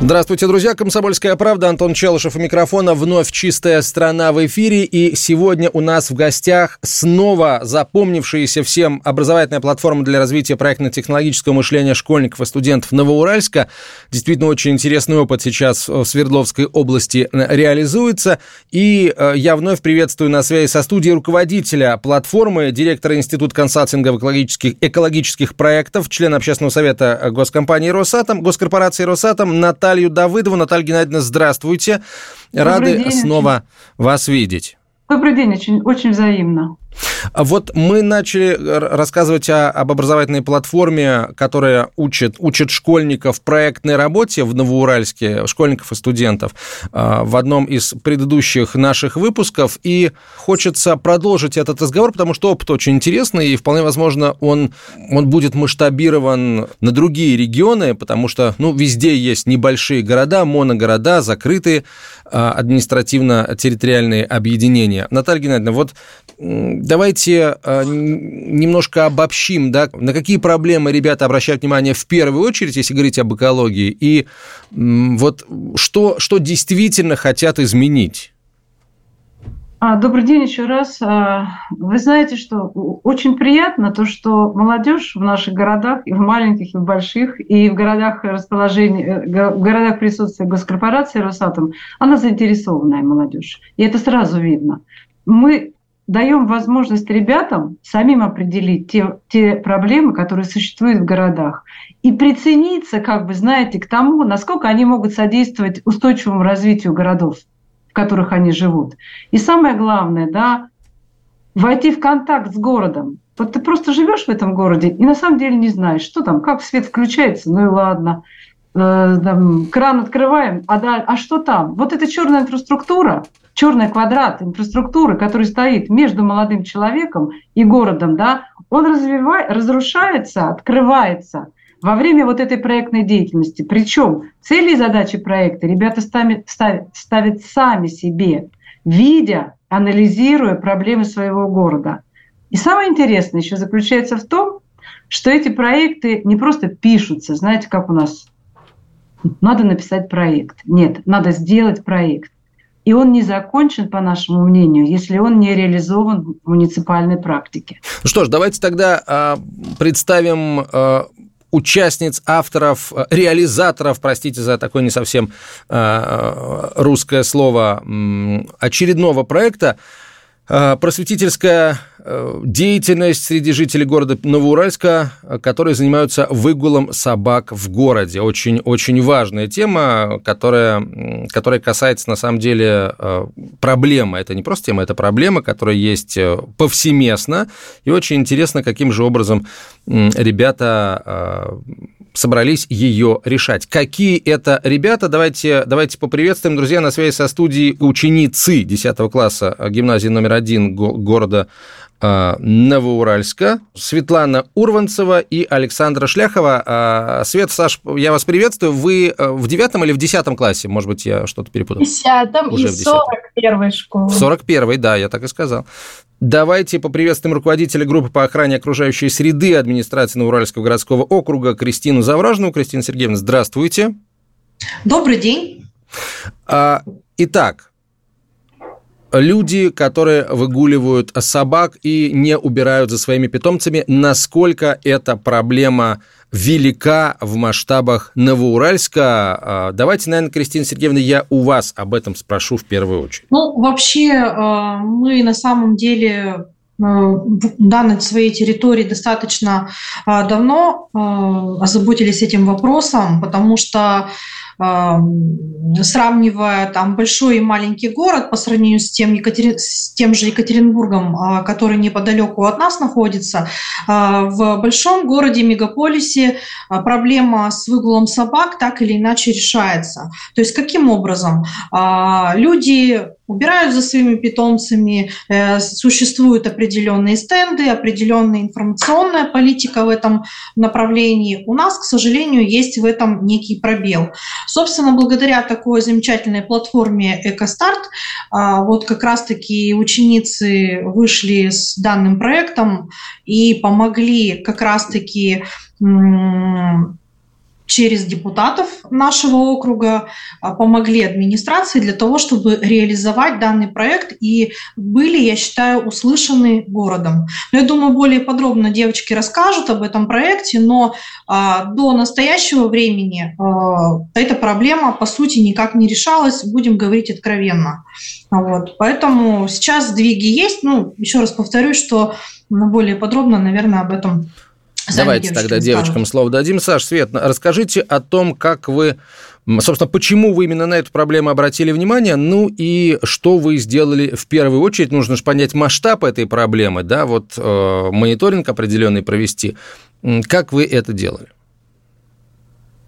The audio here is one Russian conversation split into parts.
Здравствуйте, друзья. Комсомольская правда. Антон Челышев у микрофона. Вновь чистая страна в эфире. И сегодня у нас в гостях снова запомнившаяся всем образовательная платформа для развития проектно-технологического мышления школьников и студентов Новоуральска. Действительно, очень интересный опыт сейчас в Свердловской области реализуется. И э, я вновь приветствую на связи со студией руководителя платформы, директора Института консалтинга экологических, экологических проектов, члена общественного совета госкомпании «Росатом», госкорпорации «Росатом» Наталья Наталью Давыдову. Наталья Геннадьевна, здравствуйте. Добрый Рады день, снова вас видеть. Добрый день, очень, очень взаимно. А вот мы начали рассказывать о, об образовательной платформе, которая учит, учит школьников проектной работе в Новоуральске, школьников и студентов, а, в одном из предыдущих наших выпусков. И хочется продолжить этот разговор, потому что опыт очень интересный, и вполне возможно, он, он будет масштабирован на другие регионы, потому что ну, везде есть небольшие города, моногорода, закрытые а, административно-территориальные объединения. Наталья Геннадьевна, вот давайте э, немножко обобщим, да, на какие проблемы ребята обращают внимание в первую очередь, если говорить об экологии, и вот что, что действительно хотят изменить? А, добрый день еще раз. А, вы знаете, что очень приятно то, что молодежь в наших городах, и в маленьких, и в больших, и в городах расположения, э, в городах присутствия госкорпорации Росатом, она заинтересованная молодежь. И это сразу видно. Мы даем возможность ребятам самим определить те, те проблемы, которые существуют в городах, и прицениться, как бы, знаете, к тому, насколько они могут содействовать устойчивому развитию городов, в которых они живут. И самое главное, да, войти в контакт с городом. Вот ты просто живешь в этом городе и на самом деле не знаешь, что там, как свет включается, ну и ладно. Э, там, кран открываем, а, да, а что там? Вот эта черная инфраструктура, черный квадрат инфраструктуры, который стоит между молодым человеком и городом, да, он развивает, разрушается, открывается во время вот этой проектной деятельности. Причем цели и задачи проекта ребята ставят, ставят, ставят сами себе, видя, анализируя проблемы своего города. И самое интересное еще заключается в том, что эти проекты не просто пишутся, знаете, как у нас надо написать проект. Нет, надо сделать проект и он не закончен, по нашему мнению, если он не реализован в муниципальной практике. Ну что ж, давайте тогда э, представим э, участниц, авторов, реализаторов, простите за такое не совсем э, русское слово, очередного проекта. Э, просветительская э, деятельность среди жителей города Новоуральска, э, которые занимаются выгулом собак в городе. Очень-очень важная тема, которая, которая касается, на самом деле, проблемы. Это не просто тема, это проблема, которая есть повсеместно. И очень интересно, каким же образом ребята собрались ее решать. Какие это ребята? Давайте, давайте поприветствуем, друзья, на связи со студией ученицы 10 класса гимназии номер один города Новоуральска, Светлана Урванцева и Александра Шляхова. А, Свет, Саш, я вас приветствую. Вы э, в девятом или в десятом классе? Может быть, я что-то перепутал? В десятом и сорок первой школы. В сорок первой, да, я так и сказал. Давайте поприветствуем руководителя группы по охране окружающей среды администрации Новоуральского городского округа Кристину Завражную. Кристина Сергеевна, здравствуйте. Добрый день. А, итак, люди, которые выгуливают собак и не убирают за своими питомцами, насколько эта проблема велика в масштабах Новоуральска. А, давайте, наверное, Кристина Сергеевна, я у вас об этом спрошу в первую очередь. Ну, вообще, а, мы на самом деле а, да, на своей территории достаточно давно озаботились этим вопросом, потому что сравнивая там большой и маленький город по сравнению с тем, Екатери... с тем же Екатеринбургом, а, который неподалеку от нас находится, а, в большом городе, мегаполисе а, проблема с выгулом собак так или иначе решается. То есть каким образом? Люди убирают за своими питомцами, э, существуют определенные стенды, определенная информационная политика в этом направлении. У нас, к сожалению, есть в этом некий пробел. Собственно, благодаря такой замечательной платформе «Экостарт», а, вот как раз-таки ученицы вышли с данным проектом и помогли как раз-таки через депутатов нашего округа а, помогли администрации для того, чтобы реализовать данный проект и были, я считаю, услышаны городом. Но я думаю, более подробно девочки расскажут об этом проекте, но а, до настоящего времени а, эта проблема, по сути, никак не решалась, будем говорить откровенно. Вот. Поэтому сейчас сдвиги есть. Ну, еще раз повторюсь, что более подробно, наверное, об этом Давайте тогда девочкам слово дадим. Саш, Свет, расскажите о том, как вы, собственно, почему вы именно на эту проблему обратили внимание, ну и что вы сделали в первую очередь. Нужно же понять масштаб этой проблемы, да, вот э, мониторинг определенный провести. Как вы это делали?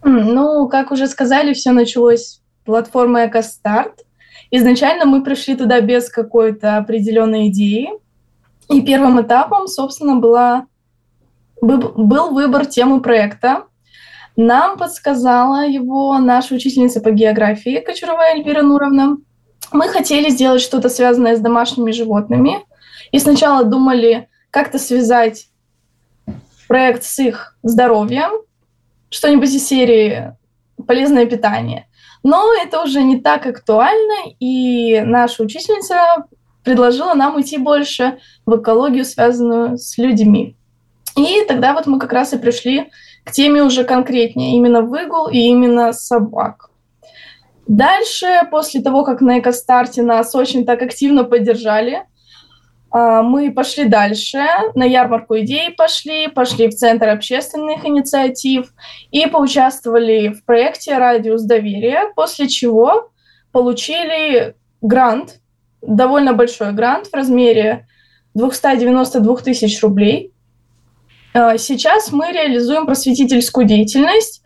Ну, как уже сказали, все началось с платформы «Экостарт». Изначально мы пришли туда без какой-то определенной идеи. И первым этапом, собственно, была был выбор темы проекта. Нам подсказала его наша учительница по географии Кочурова Эльвира Нуровна. Мы хотели сделать что-то связанное с домашними животными. И сначала думали как-то связать проект с их здоровьем, что-нибудь из серии полезное питание. Но это уже не так актуально, и наша учительница предложила нам идти больше в экологию, связанную с людьми. И тогда вот мы как раз и пришли к теме уже конкретнее, именно выгул и именно собак. Дальше, после того, как на Экостарте нас очень так активно поддержали, а, мы пошли дальше, на ярмарку идей пошли, пошли в Центр общественных инициатив и поучаствовали в проекте «Радиус доверия», после чего получили грант, довольно большой грант в размере 292 тысяч рублей – сейчас мы реализуем просветительскую деятельность.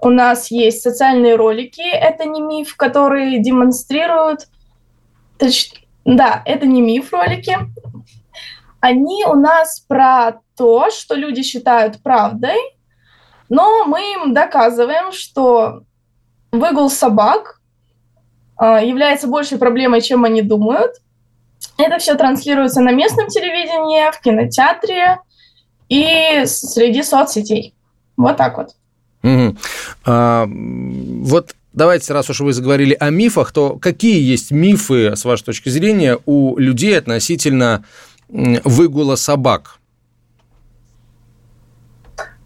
У нас есть социальные ролики, это не миф, которые демонстрируют... Точ... Да, это не миф ролики. Они у нас про то, что люди считают правдой, но мы им доказываем, что выгул собак э, является большей проблемой, чем они думают. Это все транслируется на местном телевидении, в кинотеатре, и среди соцсетей. Вот так вот. Угу. А, вот давайте, раз уж вы заговорили о мифах, то какие есть мифы, с вашей точки зрения, у людей относительно выгула собак?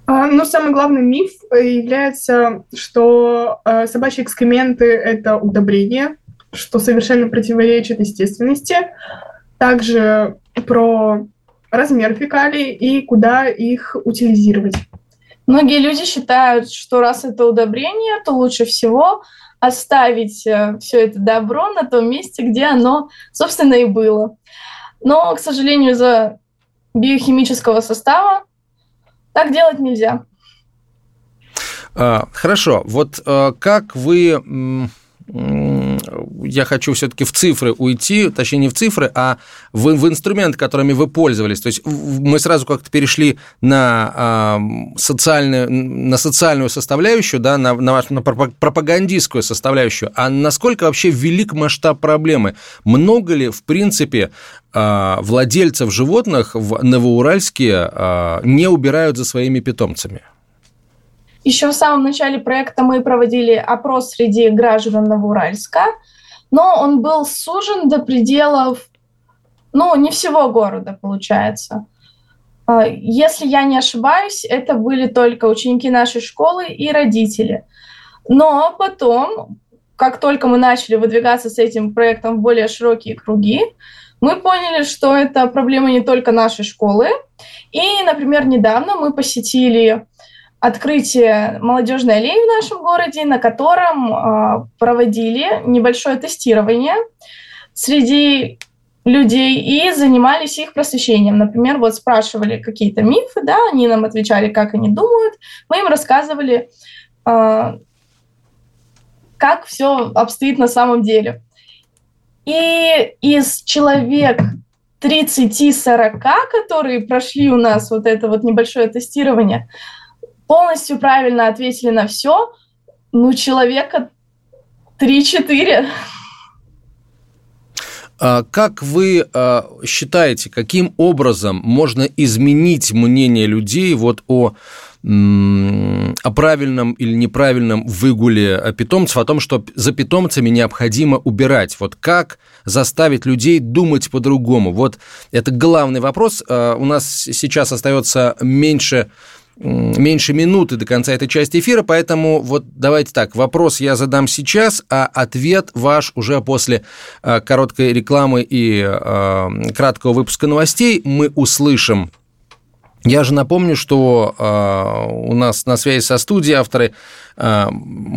А, ну, самый главный миф является, что э, собачьи экскременты – это удобрение, что совершенно противоречит естественности. Также про размер фекалий и куда их утилизировать. Многие люди считают, что раз это удобрение, то лучше всего оставить э, все это добро на том месте, где оно, собственно, и было. Но, к сожалению, из-за биохимического состава так делать нельзя. А, хорошо. Вот э, как вы я хочу все-таки в цифры уйти, точнее не в цифры, а в, в инструменты, которыми вы пользовались. То есть мы сразу как-то перешли на, э, социальную, на социальную составляющую, да, на, на, вашу, на пропагандистскую составляющую. А насколько вообще велик масштаб проблемы? Много ли, в принципе, э, владельцев животных в Новоуральске э, не убирают за своими питомцами? Еще в самом начале проекта мы проводили опрос среди граждан Новоуральска, но он был сужен до пределов, ну, не всего города, получается. А, если я не ошибаюсь, это были только ученики нашей школы и родители. Но потом, как только мы начали выдвигаться с этим проектом в более широкие круги, мы поняли, что это проблема не только нашей школы. И, например, недавно мы посетили открытие молодежной аллеи в нашем городе, на котором э, проводили небольшое тестирование среди людей и занимались их просвещением. Например, вот спрашивали какие-то мифы, да, они нам отвечали, как они думают, мы им рассказывали, э, как все обстоит на самом деле. И из человек 30-40, которые прошли у нас вот это вот небольшое тестирование, полностью правильно ответили на все, ну, человека 3-4. А как вы а, считаете, каким образом можно изменить мнение людей вот о о правильном или неправильном выгуле питомцев, о том, что за питомцами необходимо убирать. Вот как заставить людей думать по-другому? Вот это главный вопрос. А, у нас сейчас остается меньше меньше минуты до конца этой части эфира, поэтому вот давайте так, вопрос я задам сейчас, а ответ ваш уже после э, короткой рекламы и э, краткого выпуска новостей мы услышим я же напомню, что э, у нас на связи со студией авторы э,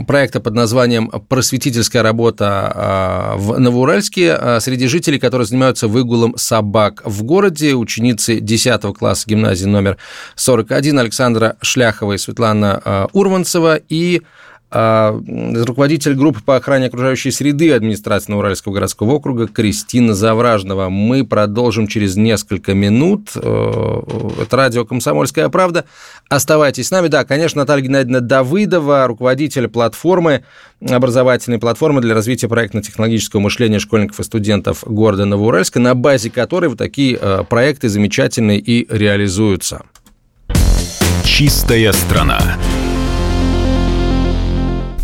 проекта под названием «Просветительская работа э, в Новоуральске» э, среди жителей, которые занимаются выгулом собак в городе, ученицы 10 класса гимназии номер 41 Александра Шляхова и Светлана э, Урванцева. И руководитель группы по охране окружающей среды администрации Уральского городского округа Кристина Завражного. Мы продолжим через несколько минут. Э, это радио «Комсомольская правда». Оставайтесь с нами. Да, конечно, Наталья Геннадьевна Давыдова, руководитель платформы, образовательной платформы для развития проектно-технологического мышления школьников и студентов города Новоуральска, на базе которой вот такие э, проекты замечательные и реализуются. Чистая страна.